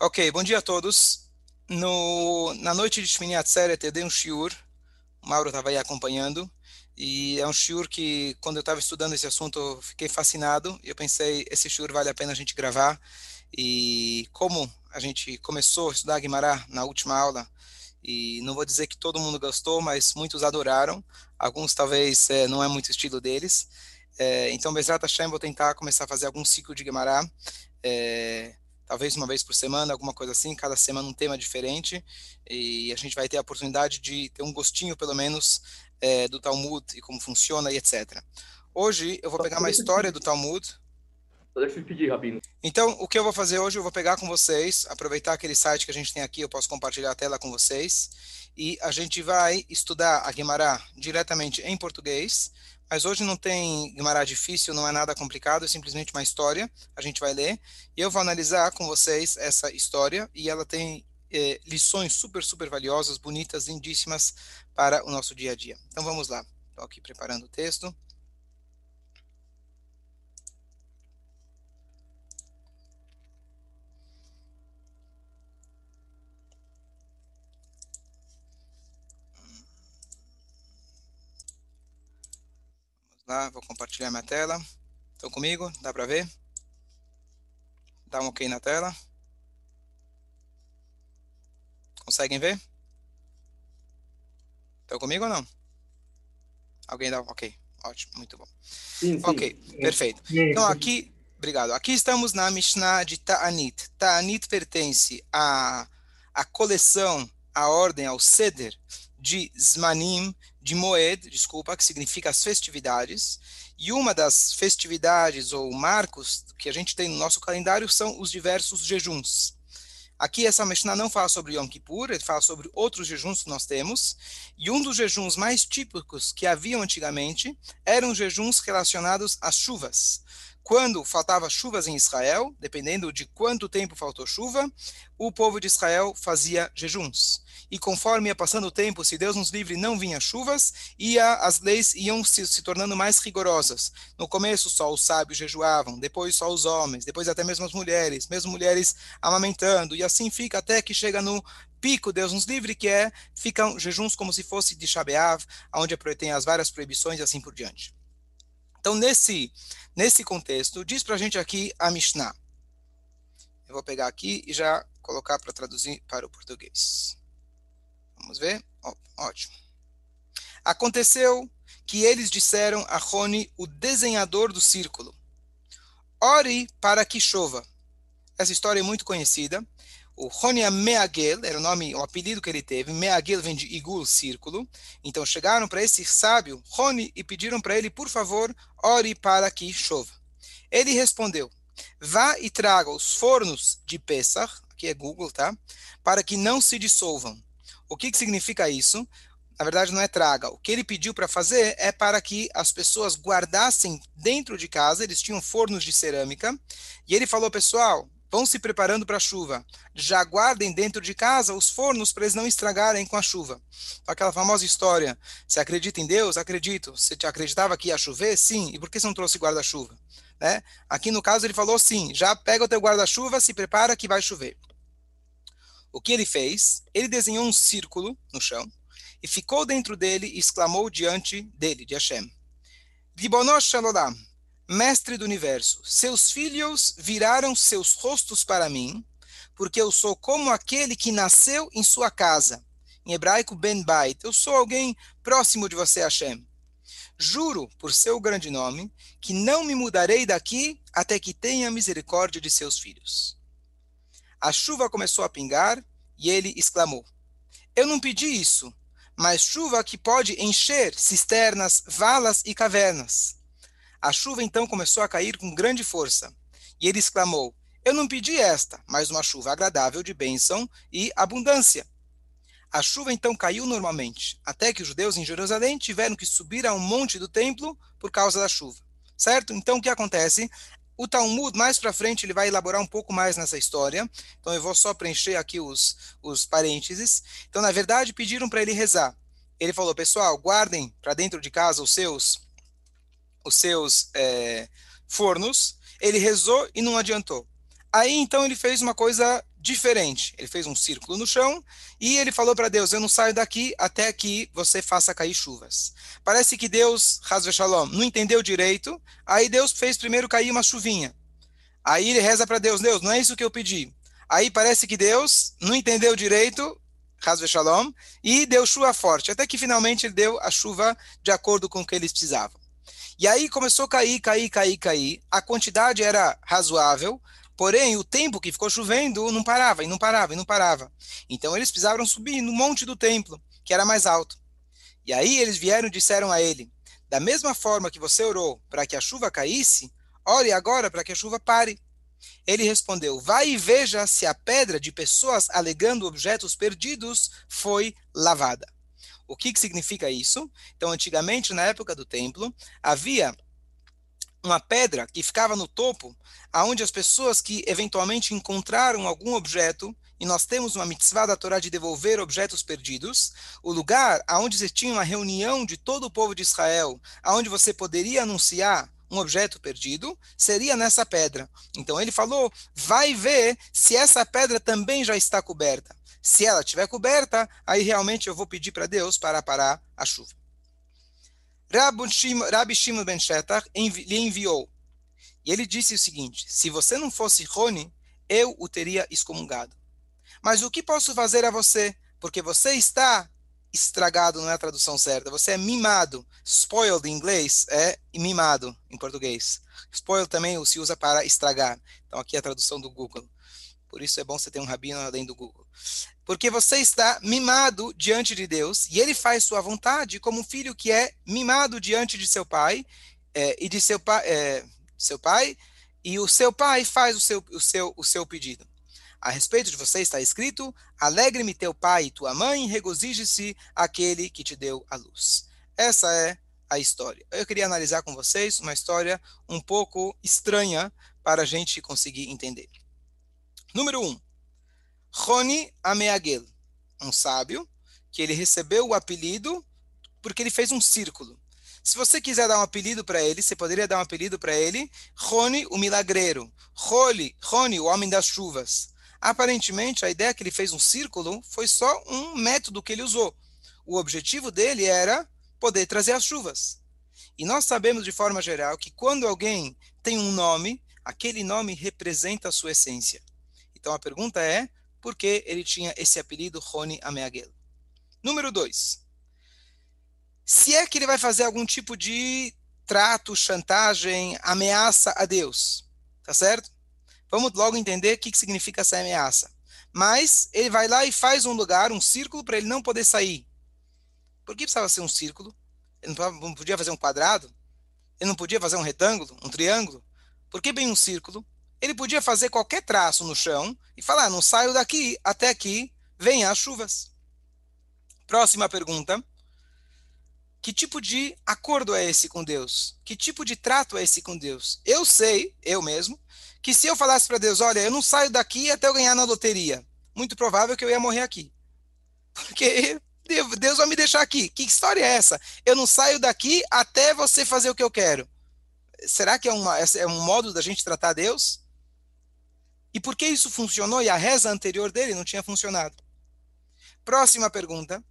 Ok, bom dia a todos. No, na noite de Shmini Atzeret eu dei um shiur, o Mauro estava aí acompanhando, e é um shiur que, quando eu estava estudando esse assunto, eu fiquei fascinado, e eu pensei, esse shiur vale a pena a gente gravar, e como a gente começou a estudar Guimará na última aula, e não vou dizer que todo mundo gostou, mas muitos adoraram, alguns talvez é, não é muito estilo deles, é, então Bezrat Hashem vou tentar começar a fazer algum ciclo de Guimará, é, talvez uma vez por semana, alguma coisa assim, cada semana um tema diferente, e a gente vai ter a oportunidade de ter um gostinho, pelo menos, é, do Talmud e como funciona e etc. Hoje eu vou pegar uma história do Talmud. Deixa eu pedir, Rabino. Então, o que eu vou fazer hoje, eu vou pegar com vocês, aproveitar aquele site que a gente tem aqui, eu posso compartilhar a tela com vocês, e a gente vai estudar a Guimará diretamente em português, mas hoje não tem Guimarães difícil, não é nada complicado, é simplesmente uma história, a gente vai ler, e eu vou analisar com vocês essa história, e ela tem eh, lições super, super valiosas, bonitas, lindíssimas para o nosso dia a dia. Então vamos lá, estou aqui preparando o texto. Lá, vou compartilhar minha tela. Estão comigo? Dá para ver? Dá um ok na tela. Conseguem ver? Estão comigo ou não? Alguém dá um ok. Ótimo, muito bom. Sim, sim. Ok, perfeito. Então aqui, obrigado. Aqui estamos na Mishnah de Ta'anit. Ta'anit pertence à, à coleção, à ordem, ao Seder de Zmanim, de Moed, desculpa, que significa as festividades, e uma das festividades ou marcos que a gente tem no nosso calendário são os diversos jejuns. Aqui essa Mishnah não fala sobre Yom Kippur, ele fala sobre outros jejuns que nós temos, e um dos jejuns mais típicos que haviam antigamente eram jejuns relacionados às chuvas. Quando faltava chuvas em Israel, dependendo de quanto tempo faltou chuva, o povo de Israel fazia jejuns e conforme ia passando o tempo, se Deus nos livre, não vinha chuvas, ia, as leis iam se, se tornando mais rigorosas. No começo, só os sábios jejuavam, depois só os homens, depois até mesmo as mulheres, mesmo mulheres amamentando, e assim fica até que chega no pico, Deus nos livre, que é, ficam jejuns como se fosse de Shabeav, onde tem as várias proibições e assim por diante. Então, nesse, nesse contexto, diz para a gente aqui a Mishnah. Eu vou pegar aqui e já colocar para traduzir para o português. Vamos ver? Ótimo. Aconteceu que eles disseram a Rony, o desenhador do círculo, ore para que chova. Essa história é muito conhecida. O Rony Meagel, era o nome, o apelido que ele teve. Meagel vem de Igul, círculo. Então chegaram para esse sábio, Rony, e pediram para ele, por favor, ore para que chova. Ele respondeu, vá e traga os fornos de Pesach, aqui é Google, tá? Para que não se dissolvam o que, que significa isso? Na verdade, não é traga. O que ele pediu para fazer é para que as pessoas guardassem dentro de casa, eles tinham fornos de cerâmica, e ele falou, pessoal, vão se preparando para a chuva. Já guardem dentro de casa os fornos para eles não estragarem com a chuva. Então, aquela famosa história: você acredita em Deus? Acredito. Você acreditava que ia chover? Sim. E por que você não trouxe guarda-chuva? Né? Aqui no caso ele falou sim: já pega o teu guarda-chuva, se prepara que vai chover. O que ele fez? Ele desenhou um círculo no chão e ficou dentro dele e exclamou diante dele, de Hashem: Ribonosh Shalom, mestre do universo, seus filhos viraram seus rostos para mim, porque eu sou como aquele que nasceu em sua casa. Em hebraico, Ben Bait. Eu sou alguém próximo de você, Hashem. Juro, por seu grande nome, que não me mudarei daqui até que tenha misericórdia de seus filhos. A chuva começou a pingar e ele exclamou: Eu não pedi isso, mas chuva que pode encher cisternas, valas e cavernas. A chuva então começou a cair com grande força. E ele exclamou: Eu não pedi esta, mas uma chuva agradável de bênção e abundância. A chuva então caiu normalmente, até que os judeus em Jerusalém tiveram que subir a um monte do templo por causa da chuva. Certo? Então o que acontece? O Talmud, mais para frente, ele vai elaborar um pouco mais nessa história. Então, eu vou só preencher aqui os, os parênteses. Então, na verdade, pediram para ele rezar. Ele falou, pessoal, guardem para dentro de casa os seus, os seus é, fornos. Ele rezou e não adiantou. Aí, então, ele fez uma coisa diferente. Ele fez um círculo no chão e ele falou para Deus: Eu não saio daqui até que você faça cair chuvas. Parece que Deus, Hazve Shalom, não entendeu direito. Aí Deus fez primeiro cair uma chuvinha. Aí ele reza para Deus: Deus, não é isso que eu pedi. Aí parece que Deus não entendeu direito, Hazve Shalom, e deu chuva forte. Até que finalmente ele deu a chuva de acordo com o que eles precisavam. E aí começou a cair, cair, cair, cair. A quantidade era razoável, Porém, o tempo que ficou chovendo não parava, e não parava, e não parava. Então eles precisaram subir no monte do templo, que era mais alto. E aí eles vieram e disseram a ele: Da mesma forma que você orou para que a chuva caísse, ore agora para que a chuva pare. Ele respondeu: Vai e veja se a pedra de pessoas alegando objetos perdidos foi lavada. O que, que significa isso? Então, antigamente, na época do templo, havia uma pedra que ficava no topo, aonde as pessoas que eventualmente encontraram algum objeto, e nós temos uma mitzvah da Torá de devolver objetos perdidos, o lugar aonde você tinha uma reunião de todo o povo de Israel, aonde você poderia anunciar um objeto perdido, seria nessa pedra. Então ele falou: vai ver se essa pedra também já está coberta. Se ela estiver coberta, aí realmente eu vou pedir para Deus para parar a chuva. Rabi Shimon ben Shetach lhe enviou. E ele disse o seguinte: Se você não fosse Rony, eu o teria excomungado. Mas o que posso fazer a você? Porque você está estragado, não é a tradução certa. Você é mimado. Spoiled em inglês é mimado em português. Spoiled também se usa para estragar. Então aqui é a tradução do Google. Por isso é bom você ter um rabino além do Google. Porque você está mimado diante de Deus e ele faz sua vontade como um filho que é mimado diante de seu pai é, e de seu pai, é, seu pai e o seu pai faz o seu, o seu, o seu pedido. A respeito de você está escrito: Alegre-me teu pai e tua mãe, regozije-se aquele que te deu a luz. Essa é a história. Eu queria analisar com vocês uma história um pouco estranha para a gente conseguir entender. Número 1. Um, Roni Ameagel, um sábio, que ele recebeu o apelido porque ele fez um círculo. Se você quiser dar um apelido para ele, você poderia dar um apelido para ele, Roni, o milagreiro. Roli, Roni, o homem das chuvas. Aparentemente, a ideia que ele fez um círculo foi só um método que ele usou. O objetivo dele era poder trazer as chuvas. E nós sabemos de forma geral que quando alguém tem um nome, aquele nome representa a sua essência. Então a pergunta é, por que ele tinha esse apelido Rony Ameagel? Número 2. Se é que ele vai fazer algum tipo de trato, chantagem, ameaça a Deus, tá certo? Vamos logo entender o que, que significa essa ameaça. Mas ele vai lá e faz um lugar, um círculo, para ele não poder sair. Por que precisava ser um círculo? Ele não podia fazer um quadrado? Ele não podia fazer um retângulo, um triângulo? Por que bem um círculo? Ele podia fazer qualquer traço no chão e falar: não saio daqui até que venham as chuvas. Próxima pergunta. Que tipo de acordo é esse com Deus? Que tipo de trato é esse com Deus? Eu sei, eu mesmo, que se eu falasse para Deus: olha, eu não saio daqui até eu ganhar na loteria, muito provável que eu ia morrer aqui. Porque Deus vai me deixar aqui. Que história é essa? Eu não saio daqui até você fazer o que eu quero. Será que é, uma, é um modo da gente tratar Deus? E por que isso funcionou e a reza anterior dele não tinha funcionado? Próxima pergunta.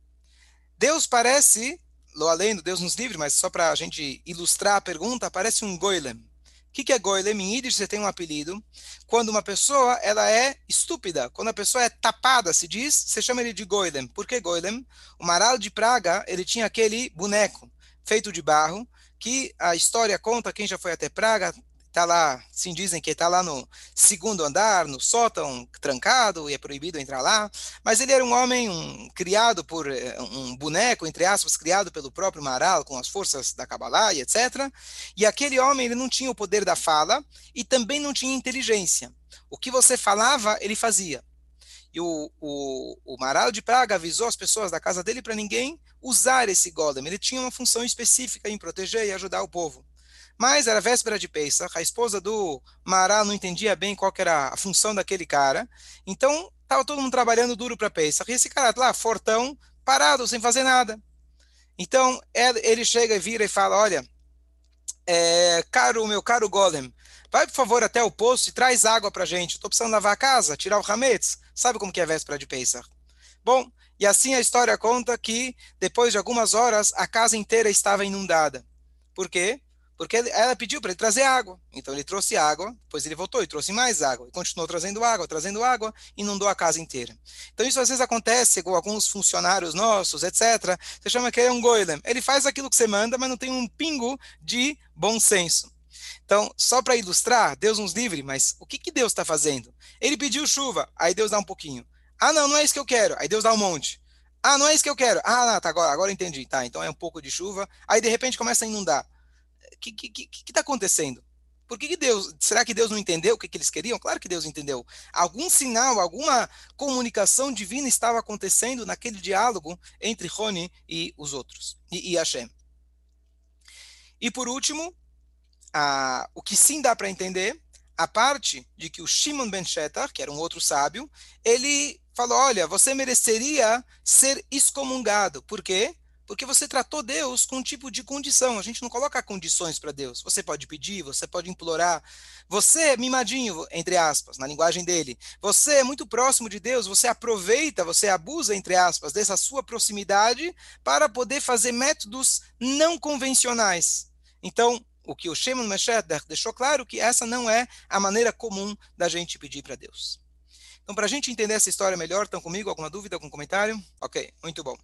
Deus parece, lo além do Deus nos livre, mas só para a gente ilustrar a pergunta, parece um goilem. O que, que é goilem? Em Yiddish você tem um apelido. Quando uma pessoa ela é estúpida, quando a pessoa é tapada, se diz, você chama ele de goilem. Por que goilem? O Maral de Praga, ele tinha aquele boneco feito de barro, que a história conta, quem já foi até Praga, está lá, sim dizem que está lá no segundo andar, no sótão, trancado, e é proibido entrar lá. Mas ele era um homem um, criado por eh, um boneco, entre aspas, criado pelo próprio Maral, com as forças da Kabbalah e etc. E aquele homem ele não tinha o poder da fala e também não tinha inteligência. O que você falava, ele fazia. E o, o, o Maral de Praga avisou as pessoas da casa dele para ninguém usar esse golem. Ele tinha uma função específica em proteger e ajudar o povo. Mas era véspera de Pesach, a esposa do Mará não entendia bem qual era a função daquele cara, então estava todo mundo trabalhando duro para Pesach, e esse cara lá, fortão, parado, sem fazer nada. Então ele chega e vira e fala, olha, é, caro, meu caro Golem, vai por favor até o poço e traz água para gente. Estou precisando lavar a casa, tirar o hametz. Sabe como que é véspera de Pesach? Bom, e assim a história conta que depois de algumas horas a casa inteira estava inundada. Por quê? Porque ela pediu para ele trazer água. Então ele trouxe água, depois ele voltou e trouxe mais água. E continuou trazendo água, trazendo água, inundou a casa inteira. Então isso às vezes acontece com alguns funcionários nossos, etc. Você chama que é um goilem. Ele faz aquilo que você manda, mas não tem um pingo de bom senso. Então, só para ilustrar, Deus nos livre, mas o que, que Deus está fazendo? Ele pediu chuva, aí Deus dá um pouquinho. Ah, não, não é isso que eu quero. Aí Deus dá um monte. Ah, não é isso que eu quero. Ah, tá, agora, agora entendi. Tá, então é um pouco de chuva. Aí de repente começa a inundar o que está que, que tá acontecendo? Por que, que, Deus, será que Deus não entendeu o que, que, eles queriam? Claro que Deus entendeu. Algum sinal, alguma comunicação divina estava acontecendo naquele diálogo entre Rony e os outros, e, e Hashem. E por último, a, o que sim dá para entender, a parte de que o Shimon ben Shetar, que era um outro sábio, ele falou, olha, você mereceria ser excomungado. Por quê? Porque você tratou Deus com um tipo de condição. A gente não coloca condições para Deus. Você pode pedir, você pode implorar. Você é mimadinho, entre aspas, na linguagem dele. Você é muito próximo de Deus, você aproveita, você abusa, entre aspas, dessa sua proximidade para poder fazer métodos não convencionais. Então, o que o Shimon Meshet deixou claro que essa não é a maneira comum da gente pedir para Deus. Então, para a gente entender essa história melhor, estão comigo? Alguma dúvida, algum comentário? Ok, muito bom.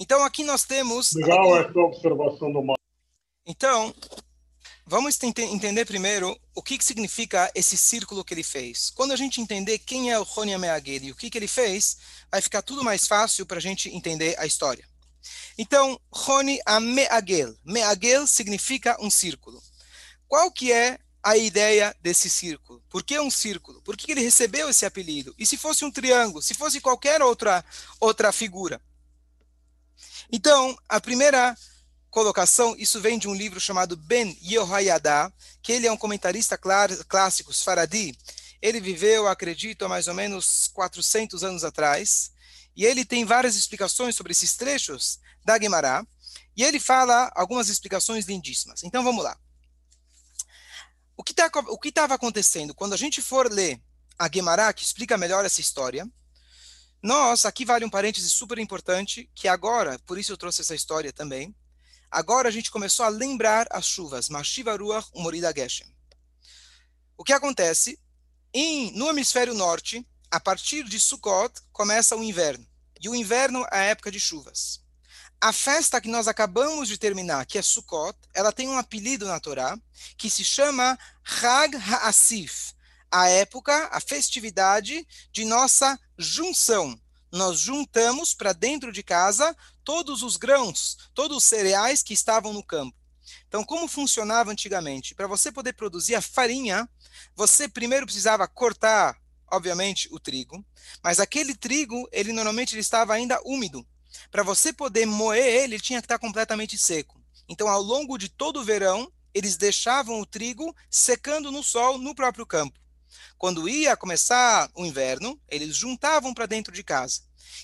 Então aqui nós temos. Legal essa observação do Marco. Então, vamos entender primeiro o que, que significa esse círculo que ele fez. Quando a gente entender quem é o Rony Ameagel e o que, que ele fez, vai ficar tudo mais fácil para a gente entender a história. Então, Rony Ameagel. Meagel significa um círculo. Qual que é a ideia desse círculo? Por que um círculo? Por que ele recebeu esse apelido? E se fosse um triângulo? Se fosse qualquer outra, outra figura? Então, a primeira colocação, isso vem de um livro chamado Ben Yehoyada, que ele é um comentarista clássico, Faradi. Ele viveu, acredito, há mais ou menos 400 anos atrás, e ele tem várias explicações sobre esses trechos da Gemara, e ele fala algumas explicações lindíssimas. Então, vamos lá. O que tá, estava acontecendo? Quando a gente for ler a Gemara, que explica melhor essa história, nós, aqui vale um parêntese super importante, que agora, por isso eu trouxe essa história também, agora a gente começou a lembrar as chuvas, Mashiva Ruach Umorida Geshem. O que acontece? Em, no hemisfério norte, a partir de Sukkot, começa o inverno. E o inverno é a época de chuvas. A festa que nós acabamos de terminar, que é Sukkot, ela tem um apelido na Torá, que se chama Hag HaAsif, a época, a festividade de nossa junção. Nós juntamos para dentro de casa todos os grãos, todos os cereais que estavam no campo. Então, como funcionava antigamente? Para você poder produzir a farinha, você primeiro precisava cortar, obviamente, o trigo, mas aquele trigo, ele normalmente ele estava ainda úmido. Para você poder moer ele, ele tinha que estar completamente seco. Então, ao longo de todo o verão, eles deixavam o trigo secando no sol no próprio campo. Quando ia começar o inverno, eles juntavam para dentro de casa.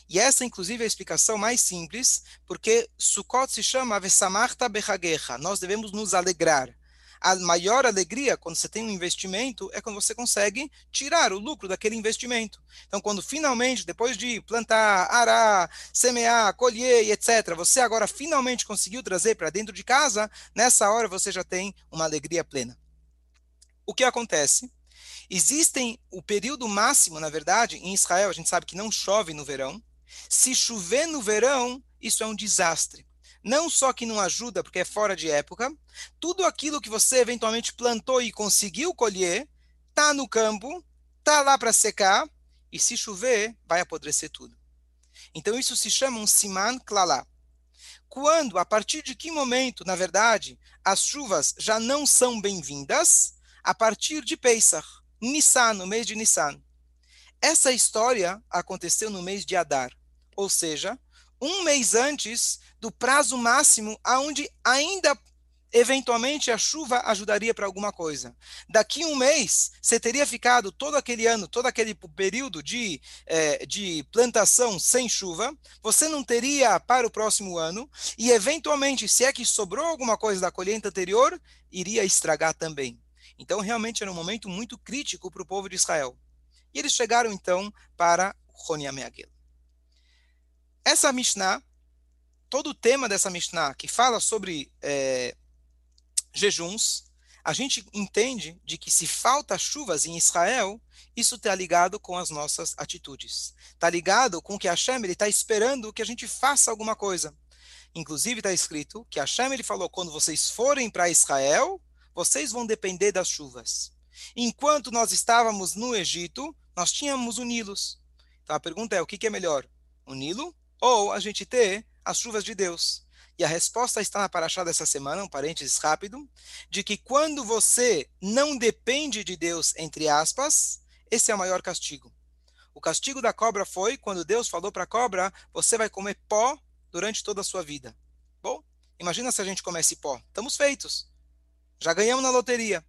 E essa, inclusive, é a explicação mais simples, porque Sukkot se chama Vesamarta Bechagecha. Nós devemos nos alegrar. A maior alegria, quando você tem um investimento, é quando você consegue tirar o lucro daquele investimento. Então, quando finalmente, depois de plantar, arar, semear, colher etc., você agora finalmente conseguiu trazer para dentro de casa, nessa hora você já tem uma alegria plena. O que acontece? Existem o período máximo, na verdade, em Israel, a gente sabe que não chove no verão. Se chover no verão, isso é um desastre. Não só que não ajuda, porque é fora de época, tudo aquilo que você eventualmente plantou e conseguiu colher, está no campo, está lá para secar, e se chover, vai apodrecer tudo. Então isso se chama um siman klalá. Quando, a partir de que momento, na verdade, as chuvas já não são bem-vindas? A partir de Pesach. Nissan, no mês de Nissan. Essa história aconteceu no mês de Adar, ou seja, um mês antes do prazo máximo aonde ainda eventualmente a chuva ajudaria para alguma coisa. Daqui um mês, você teria ficado todo aquele ano, todo aquele período de, é, de plantação sem chuva, você não teria para o próximo ano, e eventualmente, se é que sobrou alguma coisa da colheita anterior, iria estragar também. Então, realmente era um momento muito crítico para o povo de Israel. E eles chegaram, então, para Roni Ameagel. Essa Mishnah, todo o tema dessa Mishnah, que fala sobre é, jejuns, a gente entende de que se falta chuvas em Israel, isso está ligado com as nossas atitudes. Está ligado com que Hashem está esperando que a gente faça alguma coisa. Inclusive está escrito que Hashem ele falou, quando vocês forem para Israel, vocês vão depender das chuvas. Enquanto nós estávamos no Egito, nós tínhamos o Nilo. Então a pergunta é, o que, é melhor? O Nilo ou a gente ter as chuvas de Deus? E a resposta está na paraxá dessa semana, um parênteses rápido, de que quando você não depende de Deus, entre aspas, esse é o maior castigo. O castigo da cobra foi quando Deus falou para a cobra: você vai comer pó durante toda a sua vida. Bom, imagina se a gente comesse pó. Estamos feitos. Já ganhamos na loteria.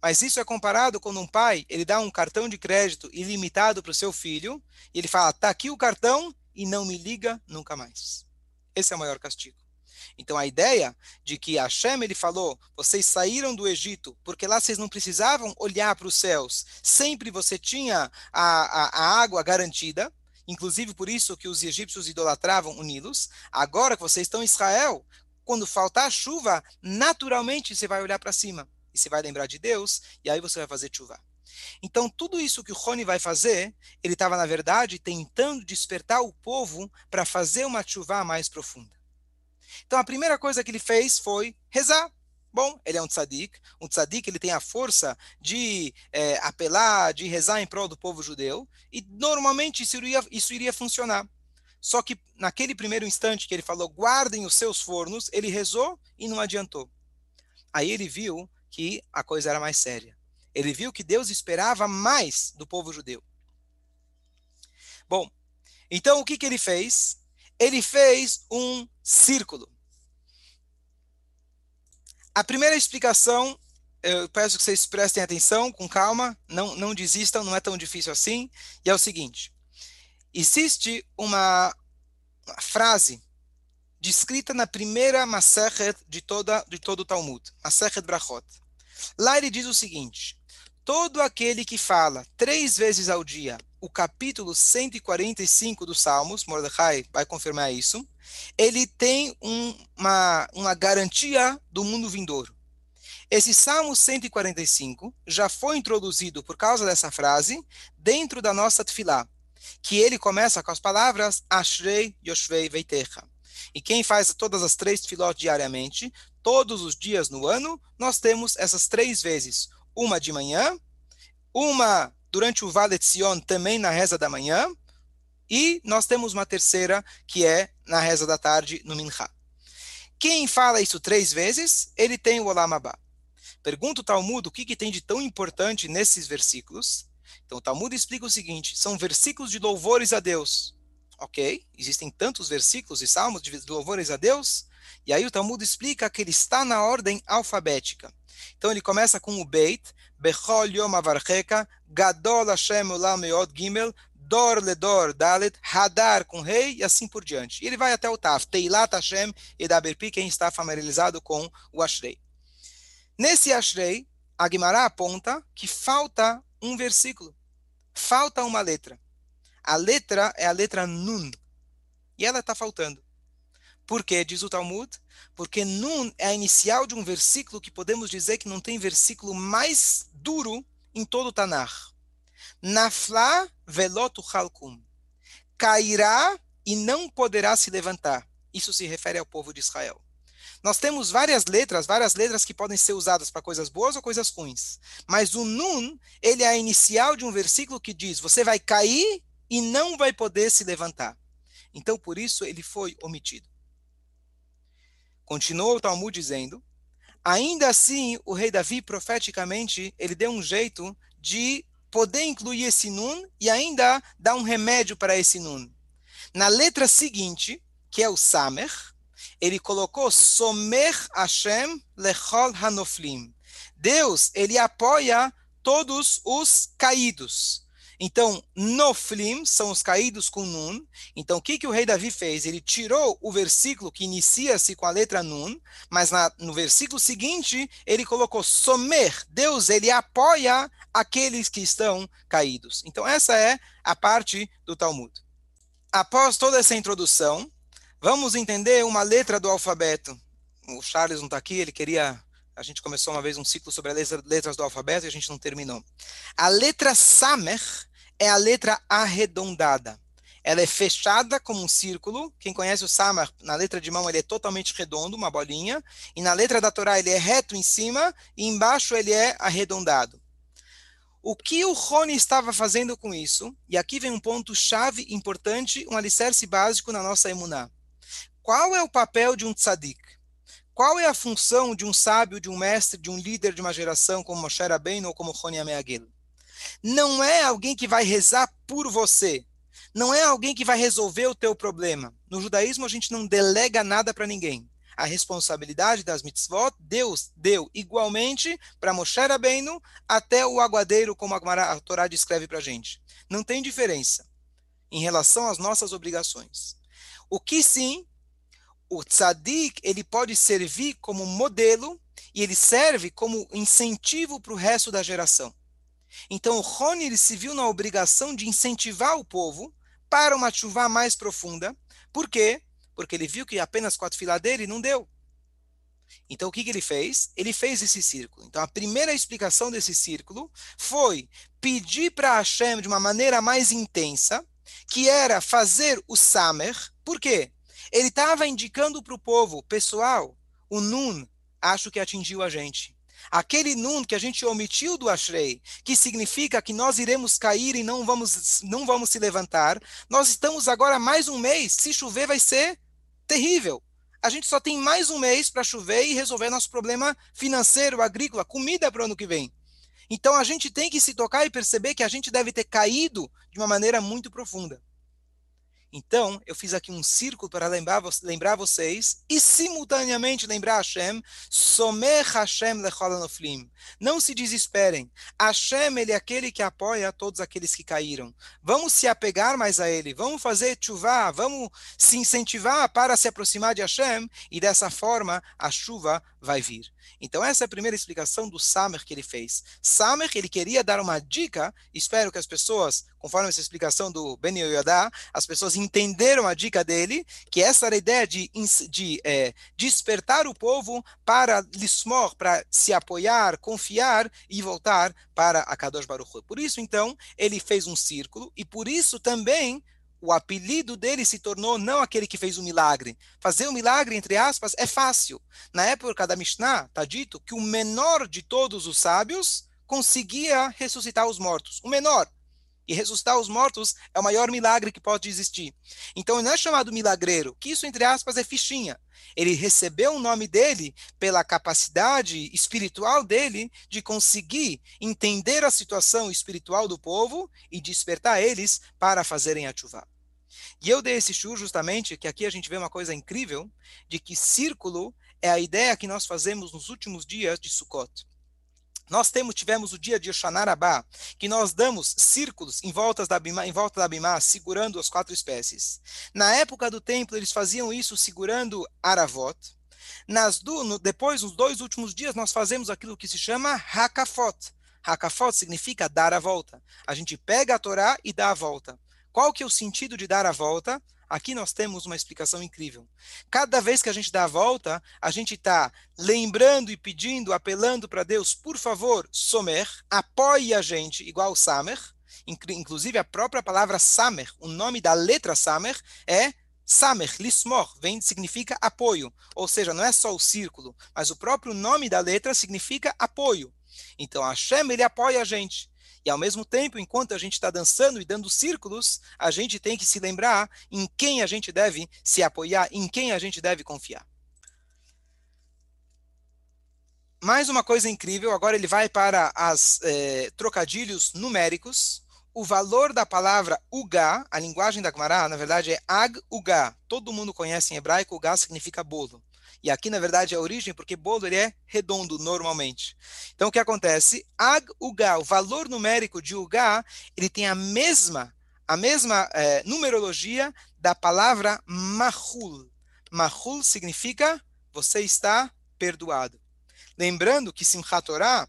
Mas isso é comparado quando um pai ele dá um cartão de crédito ilimitado para o seu filho e ele fala: tá aqui o cartão e não me liga nunca mais. Esse é o maior castigo. Então a ideia de que Hashem ele falou, vocês saíram do Egito porque lá vocês não precisavam olhar para os céus, sempre você tinha a, a, a água garantida, inclusive por isso que os egípcios idolatravam o Nilo. Agora que vocês estão em Israel, quando faltar chuva, naturalmente você vai olhar para cima e você vai lembrar de Deus e aí você vai fazer chuva. Então, tudo isso que o Rony vai fazer, ele estava, na verdade, tentando despertar o povo para fazer uma chuva mais profunda. Então a primeira coisa que ele fez foi rezar. Bom, ele é um tzadik. Um tzadik ele tem a força de é, apelar, de rezar em prol do povo judeu. E normalmente isso iria, isso iria funcionar. Só que naquele primeiro instante que ele falou, guardem os seus fornos, ele rezou e não adiantou. Aí ele viu que a coisa era mais séria. Ele viu que Deus esperava mais do povo judeu. Bom, então o que, que ele fez? Ele fez um círculo. A primeira explicação, eu peço que vocês prestem atenção, com calma, não, não desistam, não é tão difícil assim, e é o seguinte: existe uma, frase descrita na primeira Masechet de, toda, de todo o Talmud, Masechet Brachot. Lá ele diz o seguinte: todo aquele que fala três vezes ao dia o capítulo 145 dos Salmos, Mordecai vai confirmar isso, ele tem um, uma, uma garantia do mundo vindouro. Esse Salmo 145 já foi introduzido por causa dessa frase dentro da nossa tefilá, que ele começa com as palavras Ashrei Yoshvei Veitecha. E quem faz todas as três tefilot diariamente, todos os dias no ano, nós temos essas três vezes. Uma de manhã, uma durante o Vale também na reza da manhã, e nós temos uma terceira, que é na reza da tarde, no Minha. Quem fala isso três vezes, ele tem o Olam Abba. Pergunta o Talmud o que, que tem de tão importante nesses versículos. Então o Talmud explica o seguinte: são versículos de louvores a Deus. Ok? Existem tantos versículos e salmos de louvores a Deus. E aí o Talmud explica que ele está na ordem alfabética. Então ele começa com o Beit, Bechol Yom Avarcheka, Gadol Hashem Olam Meod Gimel, Dor Ledor Dalet, Hadar com rei e assim por diante. E ele vai até o Taf, Teilat Hashem e Daberpi, quem está familiarizado com o Ashrei. Nesse Ashrei, a Guimará aponta que falta um versículo, falta uma letra. A letra é a letra Nun, e ela está faltando. Por quê? Diz o Talmud. Porque Nun é a inicial de um versículo que podemos dizer que não tem versículo mais duro em todo o Tanar. Nafla velotu halkum. Cairá e não poderá se levantar. Isso se refere ao povo de Israel. Nós temos várias letras, várias letras que podem ser usadas para coisas boas ou coisas ruins. Mas o nun, ele é a inicial de um versículo que diz: você vai cair e não vai poder se levantar. Então, por isso, ele foi omitido. Continua o Talmud dizendo: ainda assim, o rei Davi, profeticamente, ele deu um jeito de poder incluir esse nun e ainda dar um remédio para esse nun. Na letra seguinte, que é o Samer, ele colocou Somer Hashem Lechol Hanoflim. Deus, ele apoia todos os caídos. Então, noflim são os caídos com nun. Então, o que, que o rei Davi fez? Ele tirou o versículo que inicia-se com a letra nun, mas na, no versículo seguinte ele colocou somer. Deus, ele apoia aqueles que estão caídos. Então, essa é a parte do Talmud. Após toda essa introdução, vamos entender uma letra do alfabeto. O Charles não está aqui, ele queria a gente começou uma vez um ciclo sobre as letras do alfabeto e a gente não terminou. A letra Samer é a letra arredondada. Ela é fechada como um círculo. Quem conhece o Samar, na letra de mão ele é totalmente redondo, uma bolinha. E na letra da Torá ele é reto em cima e embaixo ele é arredondado. O que o Rony estava fazendo com isso? E aqui vem um ponto chave importante, um alicerce básico na nossa emuná. Qual é o papel de um tzadik? Qual é a função de um sábio, de um mestre, de um líder de uma geração como Moshe Rabbeinu ou como Rony Ameagel? não é alguém que vai rezar por você. Não é alguém que vai resolver o teu problema. No judaísmo a gente não delega nada para ninguém. A responsabilidade das mitzvot, Deus deu igualmente para Moshe Rabbeinu até o aguadeiro, como a Torá descreve para a gente. Não tem diferença em relação às nossas obrigações. O que sim, o tzadik, ele pode servir como modelo e ele serve como incentivo para o resto da geração. Então o Rony ele se viu na obrigação de incentivar o povo para uma chuva mais profunda. Por quê? Porque ele viu que apenas com a fila dele não deu. Então o que, que ele fez? Ele fez esse círculo. Então a primeira explicação desse círculo foi pedir para Hashem de uma maneira mais intensa, que era fazer o Samer. Por quê? Ele estava indicando para o povo, pessoal, o Nun, acho que atingiu a gente. Aquele nun que a gente omitiu do Ashrei, que significa que nós iremos cair e não vamos, não vamos se levantar, nós estamos agora mais um mês. Se chover, vai ser terrível. A gente só tem mais um mês para chover e resolver nosso problema financeiro, agrícola, comida para o ano que vem. Então a gente tem que se tocar e perceber que a gente deve ter caído de uma maneira muito profunda. Então, eu fiz aqui um círculo para lembrar, lembrar vocês e simultaneamente lembrar Hashem, Somer Hashem lecholanoflim. Não se desesperem. Hashem, ele é aquele que apoia todos aqueles que caíram. Vamos se apegar mais a ele, vamos fazer chuva, vamos se incentivar para se aproximar de Hashem e dessa forma a chuva vai vir. Então essa é a primeira explicação do Samer que ele fez. Samer, ele queria dar uma dica, espero que as pessoas, conforme essa explicação do Ben Yoyadá, as pessoas entenderam a dica dele, que essa era a ideia de, de é, despertar o povo para lismor, para se apoiar, confiar e voltar para a Kadosh Baruch. Por isso, então, ele fez um círculo e por isso também o apelido dele se tornou não aquele que fez o milagre. Fazer o milagre, entre aspas, é fácil. Na época da Mishnah, está dito que o menor de todos os sábios conseguia ressuscitar os mortos. O menor. E ressuscitar os mortos é o maior milagre que pode existir. Então, não é chamado milagreiro, que isso, entre aspas, é fichinha. Ele recebeu o nome dele pela capacidade espiritual dele de conseguir entender a situação espiritual do povo e despertar eles para fazerem a chuva. E eu dei esse chur justamente que aqui a gente vê uma coisa incrível, de que círculo é a ideia que nós fazemos nos últimos dias de Sukkot. Nós temos, tivemos o dia de Oshanarabá, que nós damos círculos em, voltas da Bimá, em volta da Bimá, segurando as quatro espécies. Na época do templo, eles faziam isso segurando Aravot. Nas do, no, depois, nos dois últimos dias, nós fazemos aquilo que se chama Hakafot. Hakafot significa dar a volta. A gente pega a Torá e dá a volta. Qual que é o sentido de dar a volta? Aqui nós temos uma explicação incrível. Cada vez que a gente dá a volta, a gente está lembrando e pedindo, apelando para Deus, por favor, somer, apoie a gente, igual Samer. Inclusive, a própria palavra Samer, o nome da letra Samer, é Samer, lismor, vem, significa apoio. Ou seja, não é só o círculo, mas o próprio nome da letra significa apoio. Então, Hashem, ele apoia a gente. E ao mesmo tempo, enquanto a gente está dançando e dando círculos, a gente tem que se lembrar em quem a gente deve se apoiar, em quem a gente deve confiar. Mais uma coisa incrível, agora ele vai para as eh, trocadilhos numéricos. O valor da palavra uga, a linguagem da Gemara, na verdade é ag uga. Todo mundo conhece em hebraico, uga significa bolo. E aqui, na verdade, é a origem, porque bolo ele é redondo normalmente. Então, o que acontece? Ag Ugá, o valor numérico de Ugá, ele tem a mesma, a mesma é, numerologia da palavra Mahul. Mahul significa você está perdoado. Lembrando que Simchat Torah,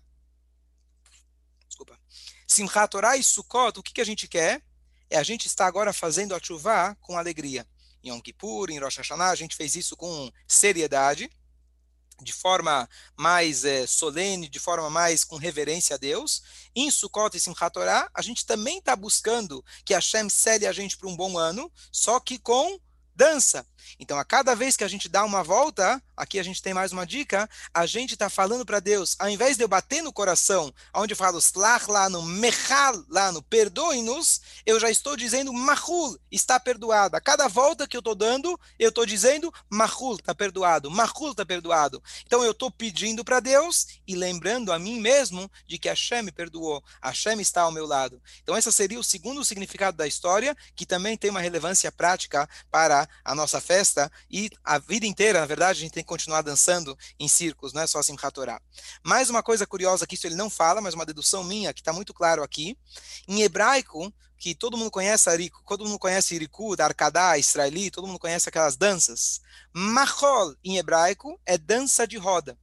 desculpa, Simchat Torah e Sukkot, o que, que a gente quer? É a gente estar agora fazendo a chuva com alegria. Em Yom Kippur, em Rosh Hashanah, a gente fez isso com seriedade, de forma mais é, solene, de forma mais com reverência a Deus. Em Sukkot e Simchat Torah, a gente também está buscando que Hashem cele a gente para um bom ano, só que com dança. Então, a cada vez que a gente dá uma volta, aqui a gente tem mais uma dica, a gente está falando para Deus, ao invés de eu bater no coração, onde eu falo slach lá no mechal, lá no perdoe-nos, eu já estou dizendo mahul, está perdoado. A cada volta que eu estou dando, eu estou dizendo mahul, está perdoado, mahul está perdoado. Então, eu estou pedindo para Deus e lembrando a mim mesmo de que Hashem me perdoou, Hashem está ao meu lado. Então, esse seria o segundo significado da história, que também tem uma relevância prática para a nossa festa e a vida inteira, na verdade, a gente tem que continuar dançando em círculos, não é só Simchat Torah. Mais uma coisa curiosa que isso ele não fala, mas uma dedução minha que está muito claro aqui. Em hebraico, que todo mundo conhece, todo mundo conhece Iriku, da Arkadá, Israeli, todo mundo conhece aquelas danças. Mahol, em hebraico, é dança de roda.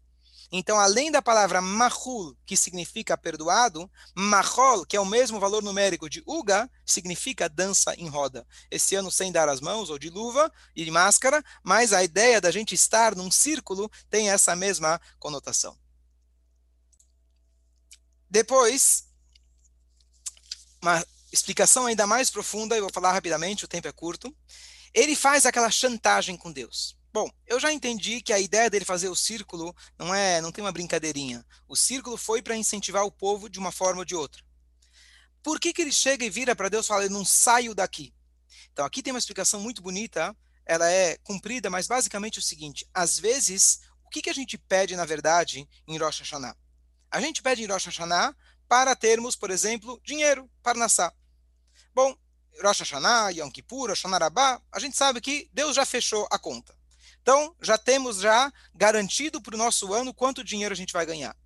Então, além da palavra mahul, que significa perdoado, mahol, que é o mesmo valor numérico de uga, significa dança em roda. Esse ano sem dar as mãos, ou de luva e de máscara, mas a ideia da gente estar num círculo tem essa mesma conotação. Depois, uma explicação ainda mais profunda, eu vou falar rapidamente, o tempo é curto. Ele faz aquela chantagem com Deus. Bom, eu já entendi que a ideia dele fazer o círculo não é, não tem uma brincadeirinha. O círculo foi para incentivar o povo de uma forma ou de outra. Por que, que ele chega e vira para Deus e fala, eu não saio daqui? Então aqui tem uma explicação muito bonita, ela é cumprida, mas basicamente é o seguinte, às vezes, o que, que a gente pede na verdade em Rosh Hashanah? A gente pede em Rosh Hashanah para termos, por exemplo, dinheiro, para nascer. Bom, Rosh Hashanah, Yom Kippur, Hashanah Rabbah, a gente sabe que Deus já fechou a conta. Então, já temos já garantido para o nosso ano quanto dinheiro a gente vai ganhar.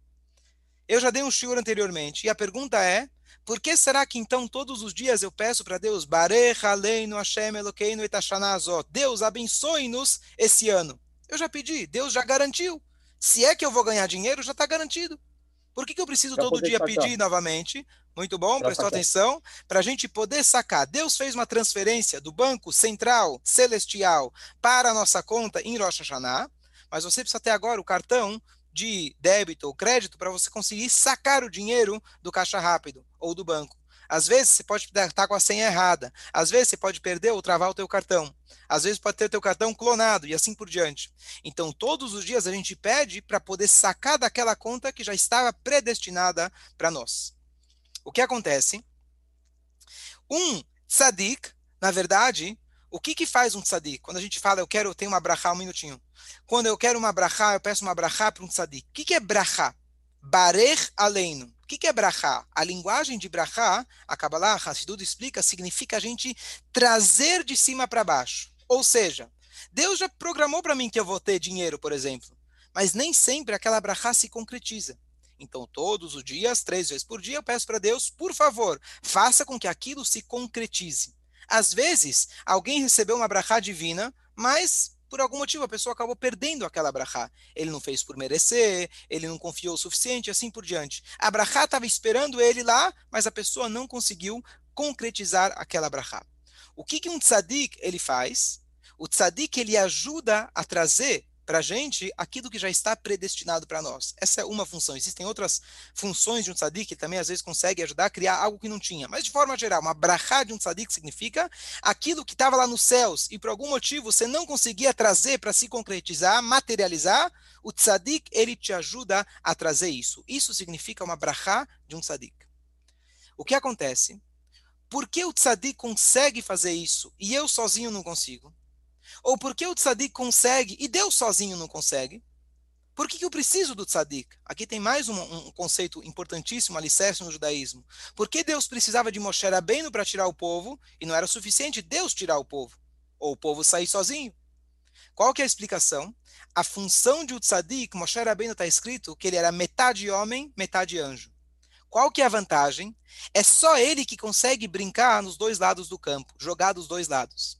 Eu já dei um shiur anteriormente, e a pergunta é, por que será que então todos os dias eu peço para Deus, Deus abençoe-nos esse ano? Eu já pedi, Deus já garantiu. Se é que eu vou ganhar dinheiro, já está garantido. Por que, que eu preciso pra todo dia sacar. pedir novamente? Muito bom, pra prestou sacar. atenção. Para a gente poder sacar. Deus fez uma transferência do Banco Central Celestial para a nossa conta em Rosh Hashanah, mas você precisa ter agora o cartão de débito ou crédito para você conseguir sacar o dinheiro do caixa rápido ou do banco. Às vezes você pode estar com a senha errada. Às vezes você pode perder ou travar o teu cartão. Às vezes pode ter o teu cartão clonado e assim por diante. Então, todos os dias a gente pede para poder sacar daquela conta que já estava predestinada para nós. O que acontece? Um tzadik, na verdade, o que, que faz um tzadik? Quando a gente fala, eu quero, eu tenho uma brachá, um minutinho. Quando eu quero uma brachá, eu peço uma brachá para um tzadik. O que, que é brachá? Barer aleino que, que é brachá? A linguagem de brachá, a Kabbalah, Hassidut explica, significa a gente trazer de cima para baixo. Ou seja, Deus já programou para mim que eu vou ter dinheiro, por exemplo, mas nem sempre aquela brachá se concretiza. Então, todos os dias, três vezes por dia, eu peço para Deus, por favor, faça com que aquilo se concretize. Às vezes, alguém recebeu uma brachá divina, mas por algum motivo a pessoa acabou perdendo aquela brachá. Ele não fez por merecer, ele não confiou o suficiente, assim por diante. A brachá estava esperando ele lá, mas a pessoa não conseguiu concretizar aquela brachá. O que, que um tzadik ele faz? O tzadik ele ajuda a trazer para a gente aquilo que já está predestinado para nós. Essa é uma função. Existem outras funções de um tzadik que também às vezes consegue ajudar a criar algo que não tinha. Mas de forma geral, uma brachá de um tzadik significa aquilo que estava lá nos céus e por algum motivo você não conseguia trazer para se concretizar, materializar, o tzadik ele te ajuda a trazer isso. Isso significa uma brachá de um tzadik. O que acontece? Por que o tzadik consegue fazer isso e eu sozinho não consigo? Ou por que o tzadik consegue e Deus sozinho não consegue? Por que, eu preciso do tzadik? Aqui tem mais um, um conceito importantíssimo, alicerce no judaísmo. Por que Deus precisava de Moshe Rabbeinu para tirar o povo e não era suficiente Deus tirar o povo? Ou o povo sair sozinho? Qual que é a explicação? A função de Utsadik, Moshe Rabbeinu está escrito que ele era metade homem, metade anjo. Qual que é a vantagem? É só ele que consegue brincar nos dois lados do campo, jogar dos dois lados.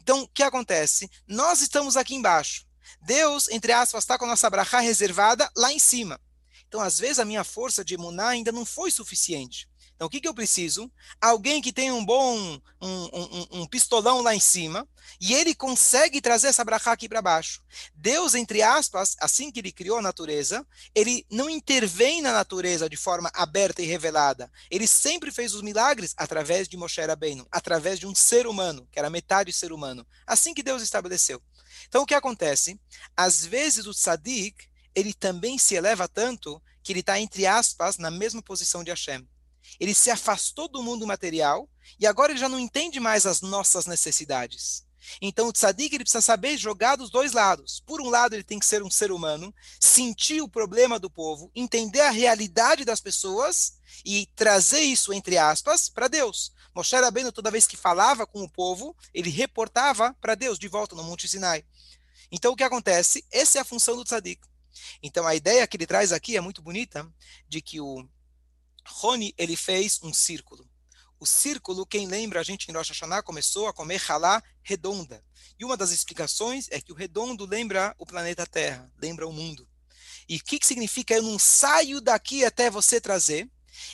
Então, o que acontece? Nós estamos aqui embaixo. Deus, entre aspas, está com a nossa brachá reservada lá em cima. Então, às vezes, a minha força de emuná ainda não foi suficiente. Então, o que, que eu preciso? Alguém que tem um bom, um, um, um pistolão lá em cima, e ele consegue trazer essa brachá aqui para baixo. Deus, entre aspas, assim que ele criou a natureza, ele não intervém na natureza de forma aberta e revelada. Ele sempre fez os milagres através de Moshe Rabbeinu, através de um ser humano, que era metade ser humano. Assim que Deus estabeleceu. Então, o que acontece? Às vezes, o tzadik, ele também se eleva tanto que ele está, entre aspas, na mesma posição de Hashem ele se afastou do mundo material e agora ele já não entende mais as nossas necessidades. Então o tzadik ele precisa saber jogar dos dois lados. Por um lado, ele tem que ser um ser humano, sentir o problema do povo, entender a realidade das pessoas e trazer isso, entre aspas, para Deus. Moshe Rabbeinu, toda vez que falava com o povo, ele reportava para Deus, de volta no Monte Sinai. Então o que acontece? Essa é a função do tzadik. Então a ideia que ele traz aqui é muito bonita, de que o Rony, ele fez um círculo. O círculo, quem lembra, a gente em Rosh Hashanah começou a comer halá redonda. E uma das explicações é que o redondo lembra o planeta Terra, lembra o mundo. E o que, que significa eu não saio daqui até você trazer?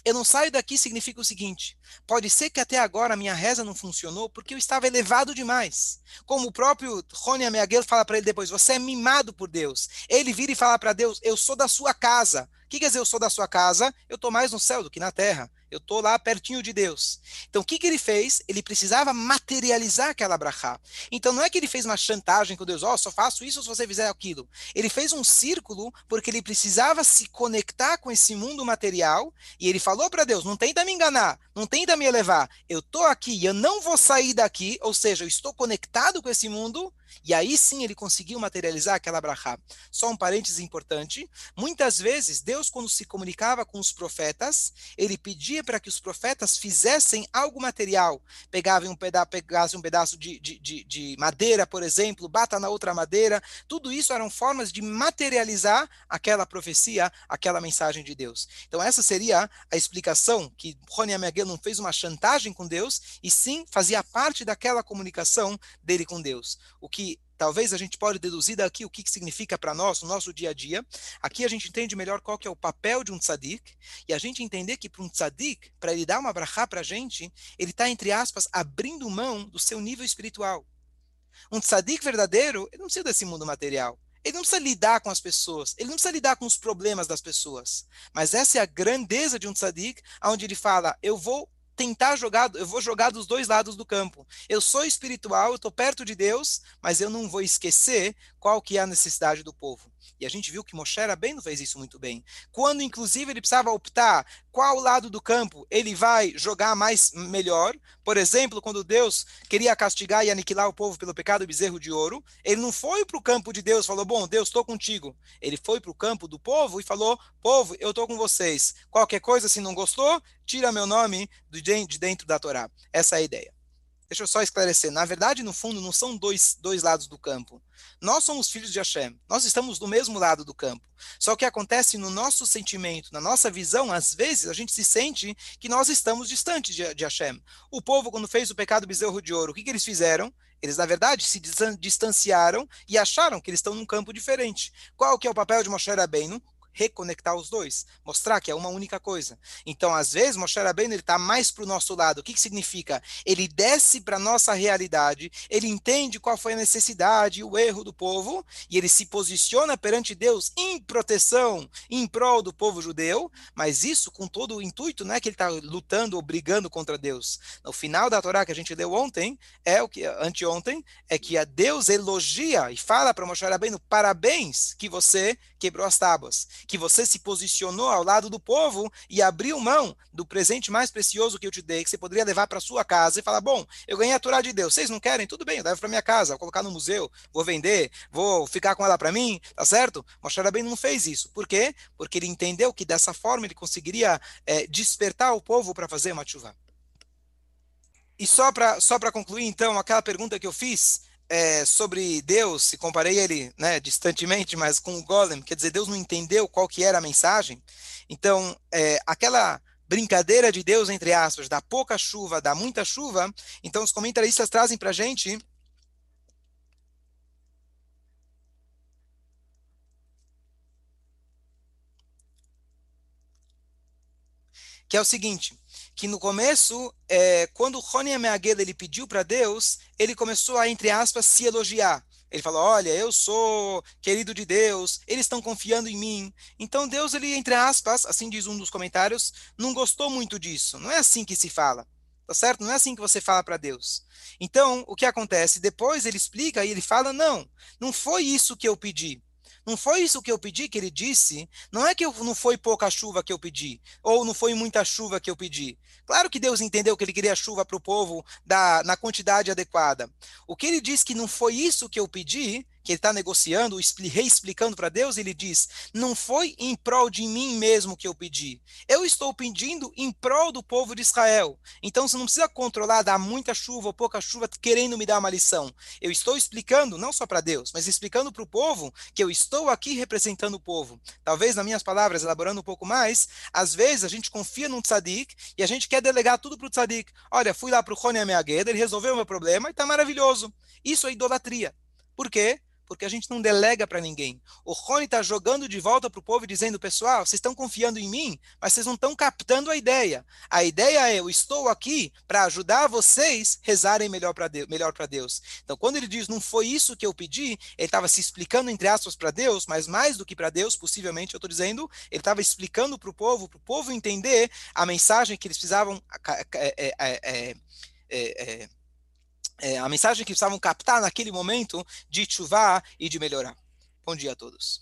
Eu não saio daqui significa o seguinte: pode ser que até agora a minha reza não funcionou porque eu estava elevado demais. Como o próprio Rony Ameaguel fala para ele depois: você é mimado por Deus. Ele vira e fala para Deus: eu sou da sua casa que quer dizer eu sou da sua casa? Eu estou mais no céu do que na terra. Eu estou lá pertinho de Deus. Então, o que, que ele fez? Ele precisava materializar aquela brachá. Então, não é que ele fez uma chantagem com Deus, ó, oh, só faço isso se você fizer aquilo. Ele fez um círculo porque ele precisava se conectar com esse mundo material e ele falou para Deus, não tenta me enganar, não tenta me elevar. Eu estou aqui eu não vou sair daqui, ou seja, eu estou conectado com esse mundo e aí sim ele conseguiu materializar aquela brachá. Só um parênteses importante. Muitas vezes, Deus, quando se comunicava com os profetas, ele pedia para que os profetas fizessem algo material. Pegavam um pedaço, pegassem um pedaço de, de, de, de madeira, por exemplo, bata na outra madeira. Tudo isso eram formas de materializar aquela profecia, aquela mensagem de Deus. Então, essa seria a explicação que Rony Não fez uma chantagem com Deus, e sim fazia parte daquela comunicação dele com Deus. O que talvez a gente pode deduzir daqui o que, que significa para nós, no nosso dia a dia. Aqui a gente entende melhor qual que é o papel de um tzadik, e a gente entender que para um tzadik, para ele dar uma brachá para a gente, ele está, entre aspas, abrindo mão do seu nível espiritual. Um tzadik verdadeiro, ele não precisa desse mundo material. Ele não precisa lidar com as pessoas, ele não precisa lidar com os problemas das pessoas. Mas essa é a grandeza de um tzadik, onde ele fala: eu vou tentar jogar, eu vou jogar dos dois lados do campo. Eu sou espiritual, eu estou perto de Deus, mas eu não vou esquecer qual que é a necessidade do povo. E a gente viu que Moshe Rabbeinu fez isso muito bem. Quando, inclusive, ele precisava optar qual lado do campo ele vai jogar mais melhor. Por exemplo, quando Deus queria castigar e aniquilar o povo pelo pecado do bezerro de ouro, ele não foi para o campo de Deus e falou, bom, Deus, estou contigo. Ele foi para o campo do povo e falou, povo, eu estou com vocês. Qualquer coisa, se não gostou, tira meu nome de dentro da Torá. Essa é a ideia. Deixa eu só esclarecer. Na verdade, no fundo, não são dois, dois lados do campo. Nós somos filhos de Hashem. Nós estamos do mesmo lado do campo. Só que acontece no nosso sentimento, na nossa visão, às vezes a gente se sente que nós estamos distantes de, de Hashem. O povo, quando fez o pecado bezerro de ouro, o que, que eles fizeram? Eles, na verdade, se distanciaram e acharam que eles estão num campo diferente. Qual que é o papel de Moshe Rabbeinu? Reconectar os dois, mostrar que é uma única coisa. Então, às vezes, Moshe Rabbeinu está mais para o nosso lado. O que, que significa? Ele desce para a nossa realidade, ele entende qual foi a necessidade, o erro do povo, e ele se posiciona perante Deus em proteção, em prol do povo judeu, mas isso com todo o intuito, não é que ele está lutando ou brigando contra Deus. No final da Torá que a gente leu ontem, é o que anteontem, é que a Deus elogia e fala para Moshe Rabbeinu, parabéns que você quebrou as tábuas que você se posicionou ao lado do povo e abriu mão do presente mais precioso que eu te dei, que você poderia levar para sua casa e falar: bom, eu ganhei a Torá de Deus, vocês não querem? Tudo bem, eu levo para minha casa, vou colocar no museu, vou vender, vou ficar com ela para mim, tá certo? Moshe Rabbeinu não fez isso. Por quê? Porque ele entendeu que dessa forma ele conseguiria é, despertar o povo para fazer uma chuva. E só para só concluir, então, aquela pergunta que eu fiz, é, sobre Deus, se comparei ele né, distantemente, mas com o Golem, quer dizer, Deus não entendeu qual que era a mensagem. Então, é, aquela brincadeira de Deus, entre aspas, da pouca chuva, da muita chuva, então os comentaristas trazem para a gente que é o seguinte, que no começo, é, quando Rony Ameaguel ele pediu para Deus, ele começou a, entre aspas, se elogiar. Ele falou: Olha, eu sou querido de Deus, eles estão confiando em mim. Então Deus, ele, entre aspas, assim diz um dos comentários, não gostou muito disso. Não é assim que se fala. Tá certo? Não é assim que você fala para Deus. Então, o que acontece? Depois ele explica e ele fala: Não, não foi isso que eu pedi. Não foi isso que eu pedi que ele disse. Não é que eu, não foi pouca chuva que eu pedi, ou não foi muita chuva que eu pedi. Claro que Deus entendeu que ele queria chuva para o povo da, na quantidade adequada. O que ele diz que não foi isso que eu pedi que ele está negociando, reexplicando para Deus, ele diz: Não foi em prol de mim mesmo que eu pedi. Eu estou pedindo em prol do povo de Israel. Então você não precisa controlar, dar muita chuva ou pouca chuva, querendo me dar uma lição. Eu estou explicando, não só para Deus, mas explicando para o povo que eu estou aqui representando o povo. Talvez, nas minhas palavras, elaborando um pouco mais, às vezes a gente confia num tzadik e a gente quer delegar tudo para o tzadik. Olha, fui lá para o Rony Ameagueda, ele resolveu o meu problema e está maravilhoso. Isso é idolatria. Por quê? Porque a gente não delega para ninguém. O Rony está jogando de volta para o povo dizendo, pessoal, vocês estão confiando em mim, mas vocês não estão captando a ideia. A ideia é, eu estou aqui para ajudar vocês rezarem melhor para Deus, Deus. Então, quando ele diz, não foi isso que eu pedi, ele estava se explicando, entre aspas, para Deus, mas mais do que para Deus, possivelmente, eu estou dizendo, ele estava explicando para o povo, para o povo entender a mensagem que eles precisavam é, é, é, é, a mensagem que precisavam captar naquele momento de chuvar e de melhorar. Bom dia a todos.